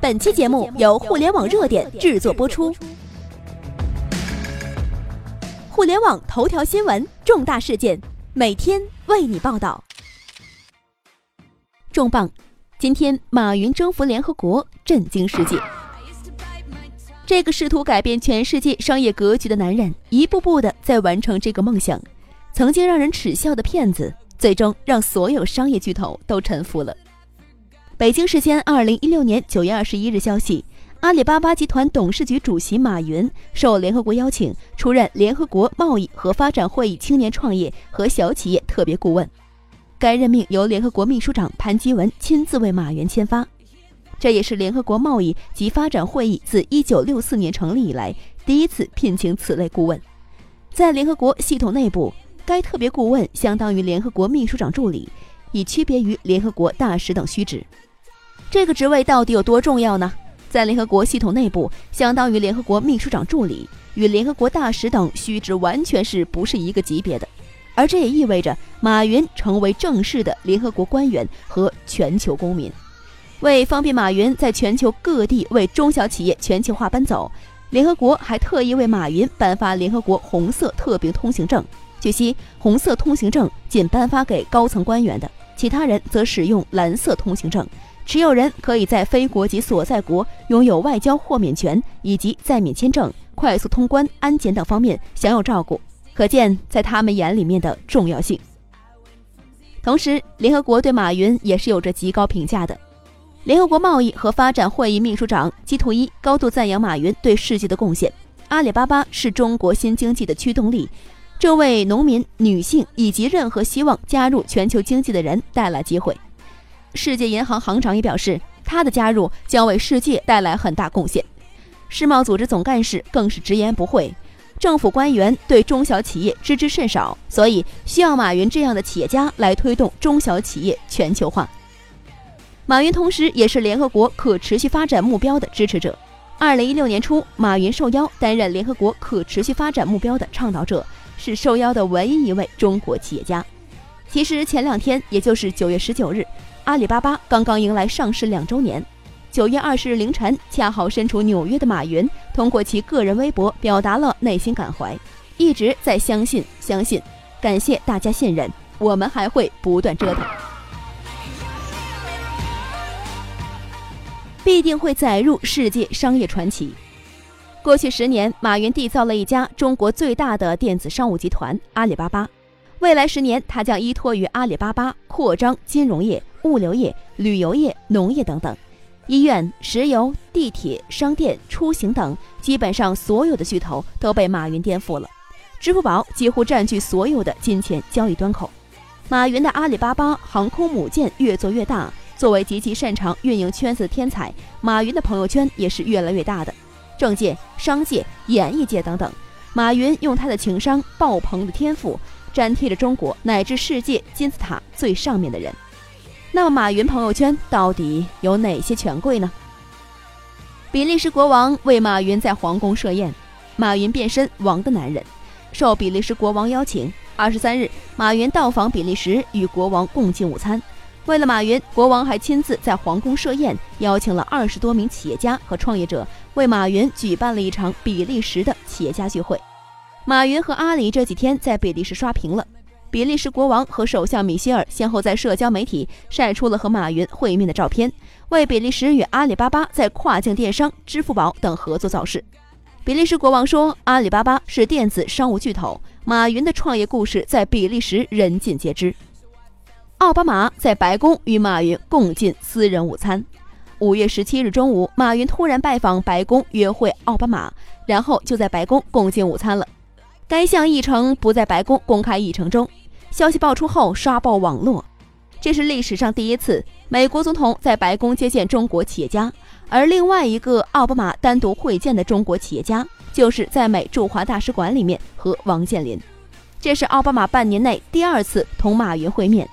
本期节目由互联网热点制作播出。互联网头条新闻，重大事件，每天为你报道。重磅！今天马云征服联合国，震惊世界。这个试图改变全世界商业格局的男人，一步步的在完成这个梦想。曾经让人耻笑的骗子，最终让所有商业巨头都臣服了。北京时间二零一六年九月二十一日消息，阿里巴巴集团董事局主席马云受联合国邀请，出任联合国贸易和发展会议青年创业和小企业特别顾问。该任命由联合国秘书长潘基文亲自为马云签发，这也是联合国贸易及发展会议自一九六四年成立以来第一次聘请此类顾问。在联合国系统内部，该特别顾问相当于联合国秘书长助理，以区别于联合国大使等虚职。这个职位到底有多重要呢？在联合国系统内部，相当于联合国秘书长助理，与联合国大使等虚职完全是不是一个级别的。而这也意味着马云成为正式的联合国官员和全球公民。为方便马云在全球各地为中小企业全球化奔走，联合国还特意为马云颁发联合国红色特别通行证。据悉，红色通行证仅颁发给高层官员的，其他人则使用蓝色通行证。持有人可以在非国籍所在国拥有外交豁免权，以及在免签证、快速通关、安检等方面享有照顾，可见在他们眼里面的重要性。同时，联合国对马云也是有着极高评价的。联合国贸易和发展会议秘书长基图伊高度赞扬马云对世界的贡献。阿里巴巴是中国新经济的驱动力，这为农民、女性以及任何希望加入全球经济的人带来机会。世界银行行长也表示，他的加入将为世界带来很大贡献。世贸组织总干事更是直言不讳，政府官员对中小企业知之甚少，所以需要马云这样的企业家来推动中小企业全球化。马云同时也是联合国可持续发展目标的支持者。二零一六年初，马云受邀担任联合国可持续发展目标的倡导者，是受邀的唯一一位中国企业家。其实前两天，也就是九月十九日。阿里巴巴刚刚迎来上市两周年，九月二十日凌晨，恰好身处纽约的马云通过其个人微博表达了内心感怀，一直在相信，相信，感谢大家信任，我们还会不断折腾，必定会载入世界商业传奇。过去十年，马云缔造了一家中国最大的电子商务集团——阿里巴巴。未来十年，他将依托于阿里巴巴扩张金融业。物流业、旅游业、农业等等，医院、石油、地铁、商店、出行等，基本上所有的巨头都被马云颠覆了。支付宝几乎占据所有的金钱交易端口。马云的阿里巴巴航空母舰越做越大。作为极其擅长运营圈子的天才，马云的朋友圈也是越来越大的。政界、商界、演艺界等等，马云用他的情商爆棚的天赋，粘贴着中国乃至世界金字塔最上面的人。那，马云朋友圈到底有哪些权贵呢？比利时国王为马云在皇宫设宴，马云变身王的男人。受比利时国王邀请，二十三日，马云到访比利时，与国王共进午餐。为了马云，国王还亲自在皇宫设宴，邀请了二十多名企业家和创业者，为马云举办了一场比利时的企业家聚会。马云和阿里这几天在比利时刷屏了。比利时国王和首相米歇尔先后在社交媒体晒出了和马云会面的照片，为比利时与阿里巴巴在跨境电商、支付宝等合作造势。比利时国王说：“阿里巴巴是电子商务巨头，马云的创业故事在比利时人尽皆知。”奥巴马在白宫与马云共进私人午餐。五月十七日中午，马云突然拜访白宫约会奥巴马，然后就在白宫共进午餐了。该项议程不在白宫公开议程中。消息爆出后，刷爆网络。这是历史上第一次，美国总统在白宫接见中国企业家。而另外一个奥巴马单独会见的中国企业家，就是在美驻华大使馆里面和王健林。这是奥巴马半年内第二次同马云会面。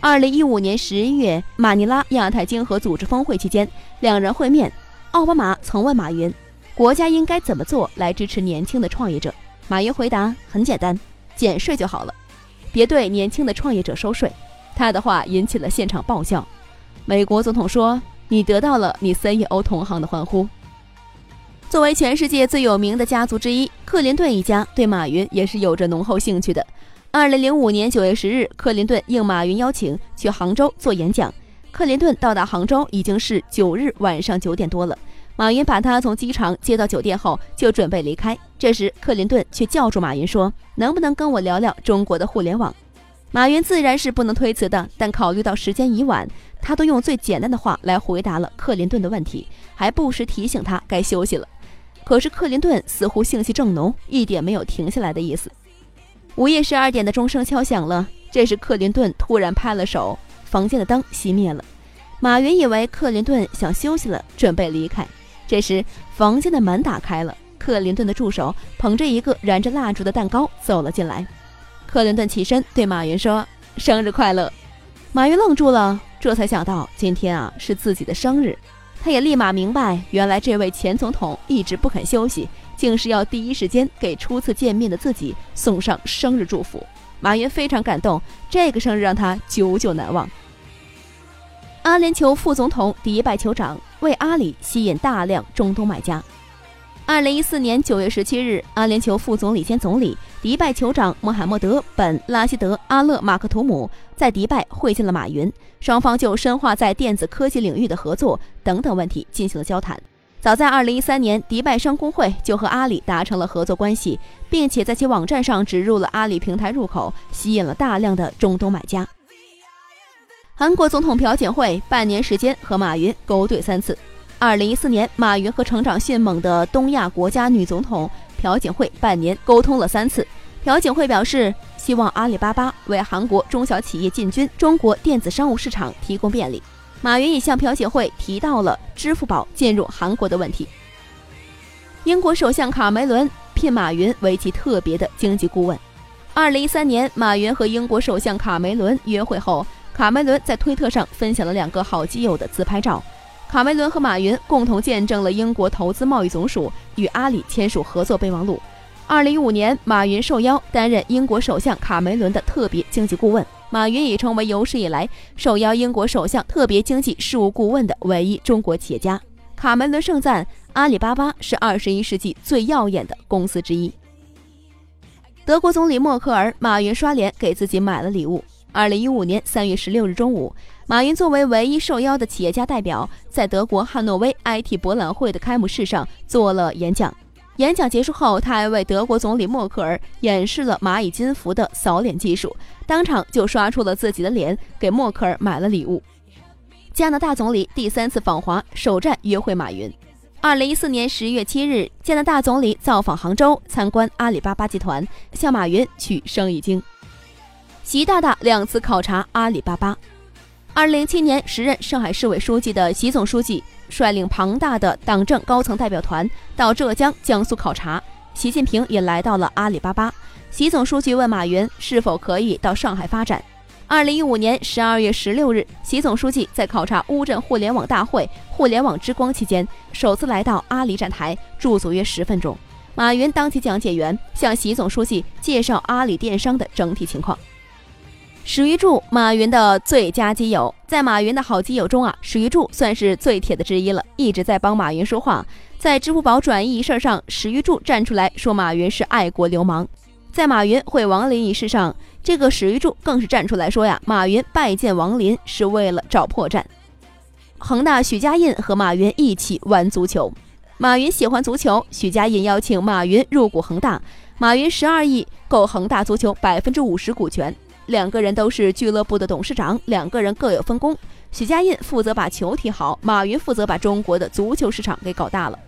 二零一五年十一月，马尼拉亚太经合组织峰会期间，两人会面。奥巴马曾问马云，国家应该怎么做来支持年轻的创业者？马云回答：“很简单，减税就好了，别对年轻的创业者收税。”他的话引起了现场爆笑。美国总统说：“你得到了你 CEO 同行的欢呼。作为全世界最有名的家族之一，克林顿一家对马云也是有着浓厚兴趣的。二零零五年九月十日，克林顿应马云邀请去杭州做演讲。克林顿到达杭州已经是九日晚上九点多了。马云把他从机场接到酒店后，就准备离开。这时，克林顿却叫住马云说：“能不能跟我聊聊中国的互联网？”马云自然是不能推辞的，但考虑到时间已晚，他都用最简单的话来回答了克林顿的问题，还不时提醒他该休息了。可是克林顿似乎性气正浓，一点没有停下来的意思。午夜十二点的钟声敲响了，这时克林顿突然拍了手，房间的灯熄灭了。马云以为克林顿想休息了，准备离开。这时房间的门打开了，克林顿的助手捧着一个燃着蜡烛的蛋糕走了进来。克林顿起身对马云说：“生日快乐！”马云愣住了，这才想到今天啊是自己的生日。他也立马明白，原来这位前总统一直不肯休息，竟是要第一时间给初次见面的自己送上生日祝福。马云非常感动，这个生日让他久久难忘。阿联酋副总统迪拜酋长为阿里吸引大量中东买家。二零一四年九月十七日，阿联酋副总理兼总理、迪拜酋长穆罕默德·本·拉希德·阿勒马克图姆在迪拜会见了马云，双方就深化在电子科技领域的合作等等问题进行了交谈。早在二零一三年，迪拜商工会就和阿里达成了合作关系，并且在其网站上植入了阿里平台入口，吸引了大量的中东买家。韩国总统朴槿惠半年时间和马云勾兑三次。二零一四年，马云和成长迅猛的东亚国家女总统朴槿惠半年沟通了三次。朴槿惠表示，希望阿里巴巴为韩国中小企业进军中国电子商务市场提供便利。马云也向朴槿惠提到了支付宝进入韩国的问题。英国首相卡梅伦聘马云为其特别的经济顾问。二零一三年，马云和英国首相卡梅伦约会后，卡梅伦在推特上分享了两个好基友的自拍照。卡梅伦和马云共同见证了英国投资贸易总署与阿里签署合作备忘录。二零一五年，马云受邀担任英国首相卡梅伦的特别经济顾问。马云已成为有史以来受邀英国首相特别经济事务顾问的唯一中国企业家。卡梅伦盛赞阿里巴巴是二十一世纪最耀眼的公司之一。德国总理默克尔，马云刷脸给自己买了礼物。二零一五年三月十六日中午。马云作为唯一受邀的企业家代表，在德国汉诺威 IT 博览会的开幕式上做了演讲。演讲结束后，他还为德国总理默克尔演示了蚂蚁金服的扫脸技术，当场就刷出了自己的脸，给默克尔买了礼物。加拿大总理第三次访华，首站约会马云。二零一四年十一月七日，加拿大总理造访杭州，参观阿里巴巴集团，向马云取生意经。习大大两次考察阿里巴巴。二零零七年，时任上海市委书记的习总书记率领庞大的党政高层代表团到浙江、江苏考察。习近平也来到了阿里巴巴。习总书记问马云是否可以到上海发展。二零一五年十二月十六日，习总书记在考察乌镇互联网大会“互联网之光”期间，首次来到阿里站台驻足约十分钟。马云当起讲解员，向习总书记介绍阿里电商的整体情况。史玉柱，马云的最佳基友，在马云的好基友中啊，史玉柱算是最铁的之一了，一直在帮马云说话。在支付宝转移一事上，史玉柱站出来说马云是爱国流氓；在马云会王林一事上，这个史玉柱更是站出来说呀，马云拜见王林是为了找破绽。恒大许家印和马云一起玩足球，马云喜欢足球，许家印邀请马云入股恒大，马云十二亿购恒大足球百分之五十股权。两个人都是俱乐部的董事长，两个人各有分工。许家印负责把球踢好，马云负责把中国的足球市场给搞大了。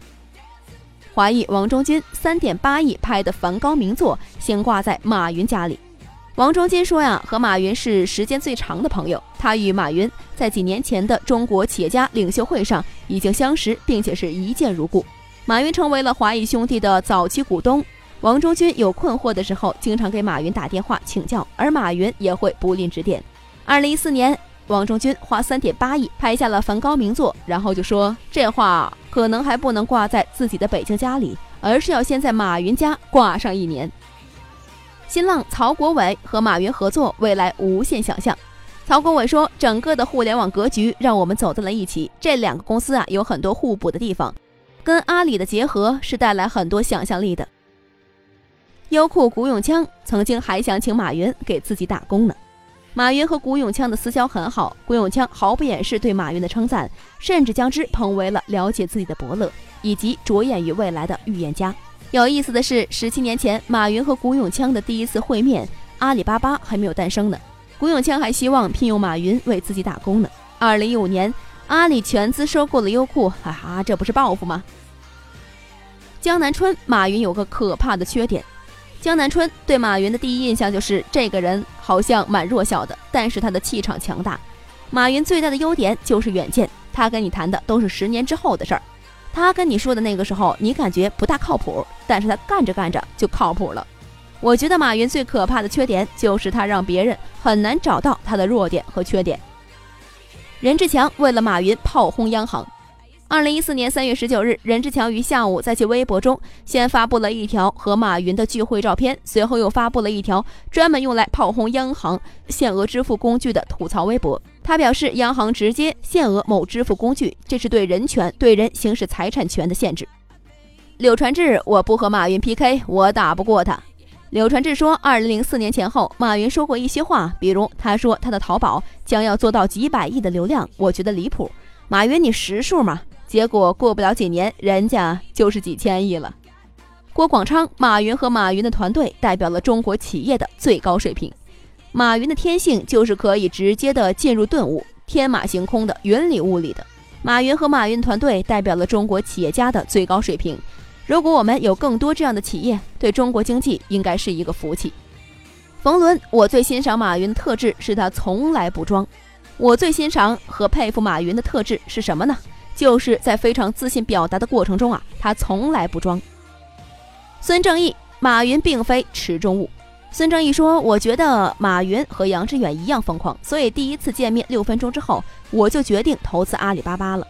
华裔王中军三点八亿拍的梵高名作，先挂在马云家里。王中军说呀，和马云是时间最长的朋友，他与马云在几年前的中国企业家领袖会上已经相识，并且是一见如故。马云成为了华谊兄弟的早期股东。王中军有困惑的时候，经常给马云打电话请教，而马云也会不吝指点。二零一四年，王中军花三点八亿拍下了梵高名作，然后就说这画可能还不能挂在自己的北京家里，而是要先在马云家挂上一年。新浪曹国伟和马云合作，未来无限想象。曹国伟说：“整个的互联网格局让我们走在了一起。这两个公司啊，有很多互补的地方，跟阿里的结合是带来很多想象力的。”优酷古永锵曾经还想请马云给自己打工呢。马云和古永锵的私交很好，古永锵毫不掩饰对马云的称赞，甚至将之捧为了了解自己的伯乐以及着眼于未来的预言家。有意思的是，十七年前马云和古永锵的第一次会面，阿里巴巴还没有诞生呢。古永锵还希望聘用马云为自己打工呢。二零一五年，阿里全资收购了优酷，哈哈，这不是报复吗？江南春，马云有个可怕的缺点。江南春对马云的第一印象就是这个人好像蛮弱小的，但是他的气场强大。马云最大的优点就是远见，他跟你谈的都是十年之后的事儿。他跟你说的那个时候，你感觉不大靠谱，但是他干着干着就靠谱了。我觉得马云最可怕的缺点就是他让别人很难找到他的弱点和缺点。任志强为了马云炮轰央行。二零一四年三月十九日，任志强于下午在其微博中先发布了一条和马云的聚会照片，随后又发布了一条专门用来炮轰央行限额支付工具的吐槽微博。他表示，央行直接限额某支付工具，这是对人权、对人行使财产权的限制。柳传志，我不和马云 PK，我打不过他。柳传志说，二零零四年前后，马云说过一些话，比如他说他的淘宝将要做到几百亿的流量，我觉得离谱。马云，你识数吗？结果过不了几年，人家就是几千亿了。郭广昌，马云和马云的团队代表了中国企业的最高水平。马云的天性就是可以直接的进入顿悟，天马行空的，云里雾里的。马云和马云团队代表了中国企业家的最高水平。如果我们有更多这样的企业，对中国经济应该是一个福气。冯仑，我最欣赏马云的特质是他从来不装。我最欣赏和佩服马云的特质是什么呢？就是在非常自信表达的过程中啊，他从来不装。孙正义，马云并非池中物。孙正义说：“我觉得马云和杨致远一样疯狂，所以第一次见面六分钟之后，我就决定投资阿里巴巴了。”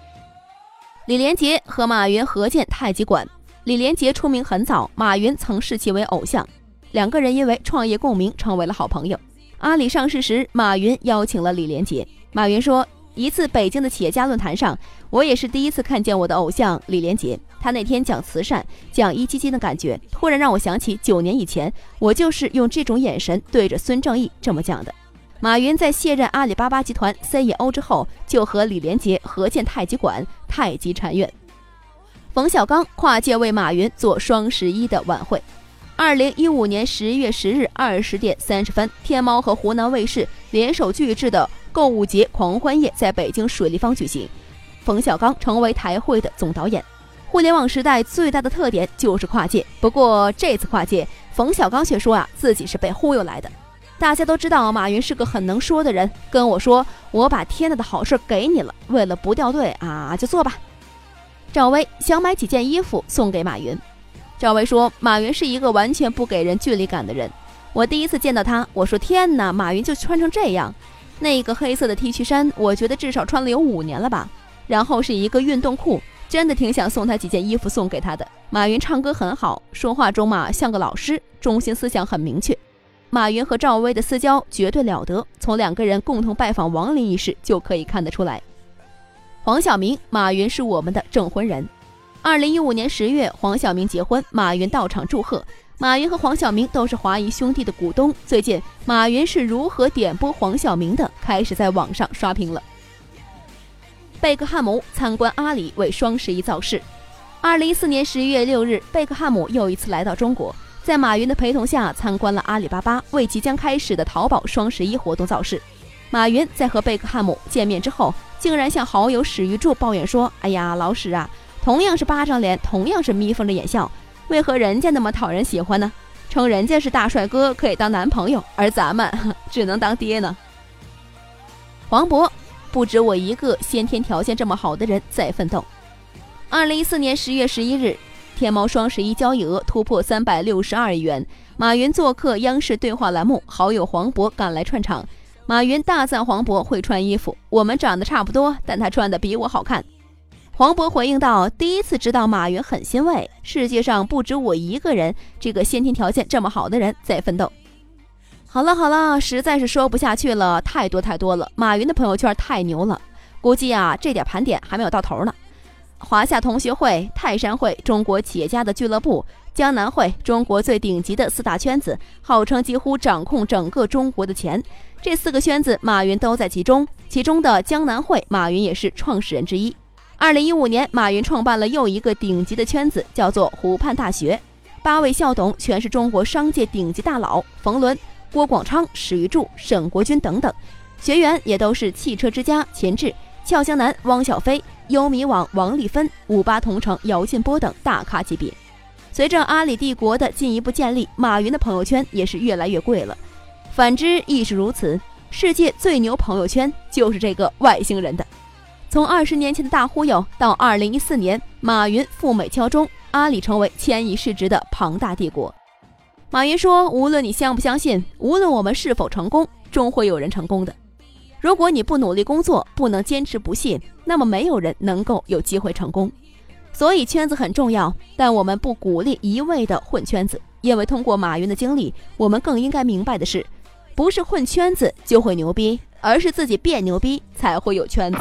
李连杰和马云合建太极馆。李连杰出名很早，马云曾视其为偶像，两个人因为创业共鸣成为了好朋友。阿里上市时，马云邀请了李连杰。马云说：“一次北京的企业家论坛上，我也是第一次看见我的偶像李连杰。他那天讲慈善、讲壹基金的感觉，突然让我想起九年以前，我就是用这种眼神对着孙正义这么讲的。”马云在卸任阿里巴巴集团 CEO 之后，就和李连杰合建太极馆、太极禅院。冯小刚跨界为马云做双十一的晚会。二零一五年十月十日二十点三十分，天猫和湖南卫视联手巨制的购物节狂欢夜在北京水立方举行，冯小刚成为台会的总导演。互联网时代最大的特点就是跨界，不过这次跨界，冯小刚却说啊自己是被忽悠来的。大家都知道马云是个很能说的人，跟我说我把天大的好事给你了，为了不掉队啊，就做吧。赵薇想买几件衣服送给马云。赵薇说：“马云是一个完全不给人距离感的人。我第一次见到他，我说天哪，马云就穿成这样。那个黑色的 T 恤衫，我觉得至少穿了有五年了吧。然后是一个运动裤，真的挺想送他几件衣服送给他的。马云唱歌很好，说话中嘛像个老师，中心思想很明确。马云和赵薇的私交绝对了得，从两个人共同拜访王林一事就可以看得出来。”黄晓明，马云是我们的证婚人。二零一五年十月，黄晓明结婚，马云到场祝贺。马云和黄晓明都是华谊兄弟的股东。最近，马云是如何点拨黄晓明的，开始在网上刷屏了。贝克汉姆参观阿里为双十一造势。二零一四年十一月六日，贝克汉姆又一次来到中国，在马云的陪同下参观了阿里巴巴，为即将开始的淘宝双十一活动造势。马云在和贝克汉姆见面之后。竟然向好友史玉柱抱怨说：“哎呀，老史啊，同样是巴掌脸，同样是眯缝着眼笑，为何人家那么讨人喜欢呢？称人家是大帅哥，可以当男朋友，而咱们 只能当爹呢？”黄渤，不止我一个先天条件这么好的人在奋斗。二零一四年十月十一日，天猫双十一交易额突破三百六十二亿元，马云做客央视对话栏目，好友黄渤赶来串场。马云大赞黄渤会穿衣服，我们长得差不多，但他穿的比我好看。黄渤回应道：“第一次知道马云很欣慰，世界上不止我一个人，这个先天条件这么好的人在奋斗。”好了好了，实在是说不下去了，太多太多了。马云的朋友圈太牛了，估计啊，这点盘点还没有到头呢。华夏同学会、泰山会、中国企业家的俱乐部、江南会，中国最顶级的四大圈子，号称几乎掌控整个中国的钱。这四个圈子，马云都在其中。其中的江南会，马云也是创始人之一。二零一五年，马云创办了又一个顶级的圈子，叫做湖畔大学。八位校董全是中国商界顶级大佬，冯仑。郭广昌、史玉柱、沈国军等等学员也都是汽车之家钱志、俏江南、汪小菲、优米网王丽芬、五八同城姚劲波等大咖级别。随着阿里帝国的进一步建立，马云的朋友圈也是越来越贵了。反之亦是如此。世界最牛朋友圈就是这个外星人的。从二十年前的大忽悠到二零一四年，马云赴美敲钟，阿里成为千亿市值的庞大帝国。马云说：“无论你相不相信，无论我们是否成功，终会有人成功的。如果你不努力工作，不能坚持不懈，那么没有人能够有机会成功。所以圈子很重要，但我们不鼓励一味的混圈子，因为通过马云的经历，我们更应该明白的是，不是混圈子就会牛逼，而是自己变牛逼才会有圈子。”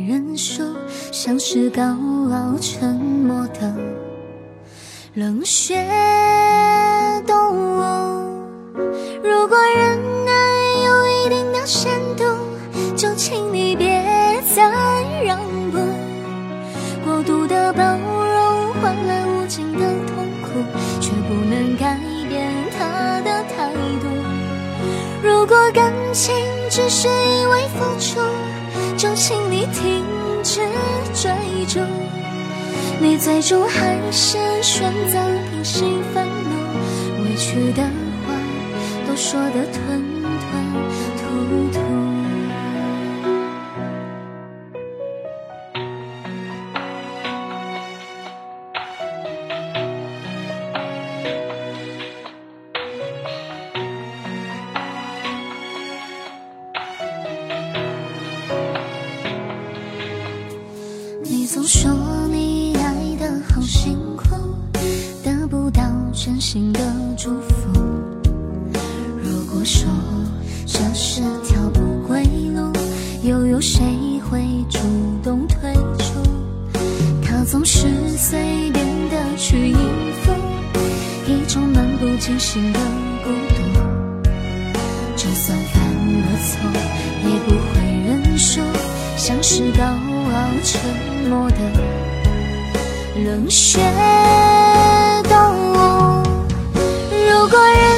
像是高傲沉默的。冷血动物，如果忍耐有一定的限度，就请你别再让步。过度的包容换来无尽的痛苦，却不能改变他的态度。如果感情只是一味付出，就请你停止你最终还是选择平息愤怒，委屈的话都说得吞谁会主动退出？他总是随便的去应付一种漫不经心的孤独。就算犯了错，也不会认输，像是高傲沉默的冷血动物。如果人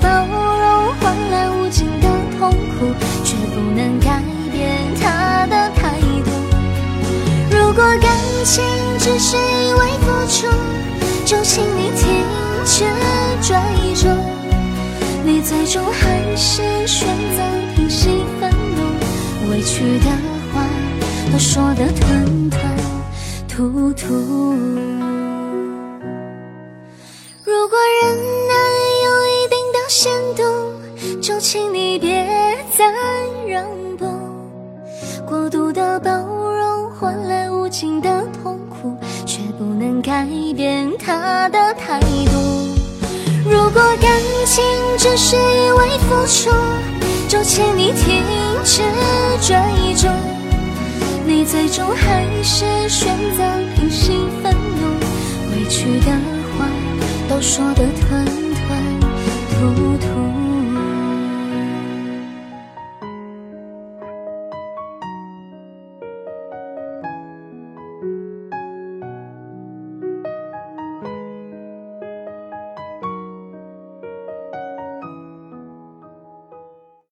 包容换来无尽的痛苦，却不能改变他的态度。如果感情只是一味付出，就请你停止追逐。你最终还是选择平息愤怒，委屈的话。都说的吞吞吐吐。请你别再让步。过度的包容换来无尽的痛苦，却不能改变他的态度。如果感情只是一味付出，就请你停止追逐。你最终还是选择平息愤怒，委屈的话都说得吞吞吐吐。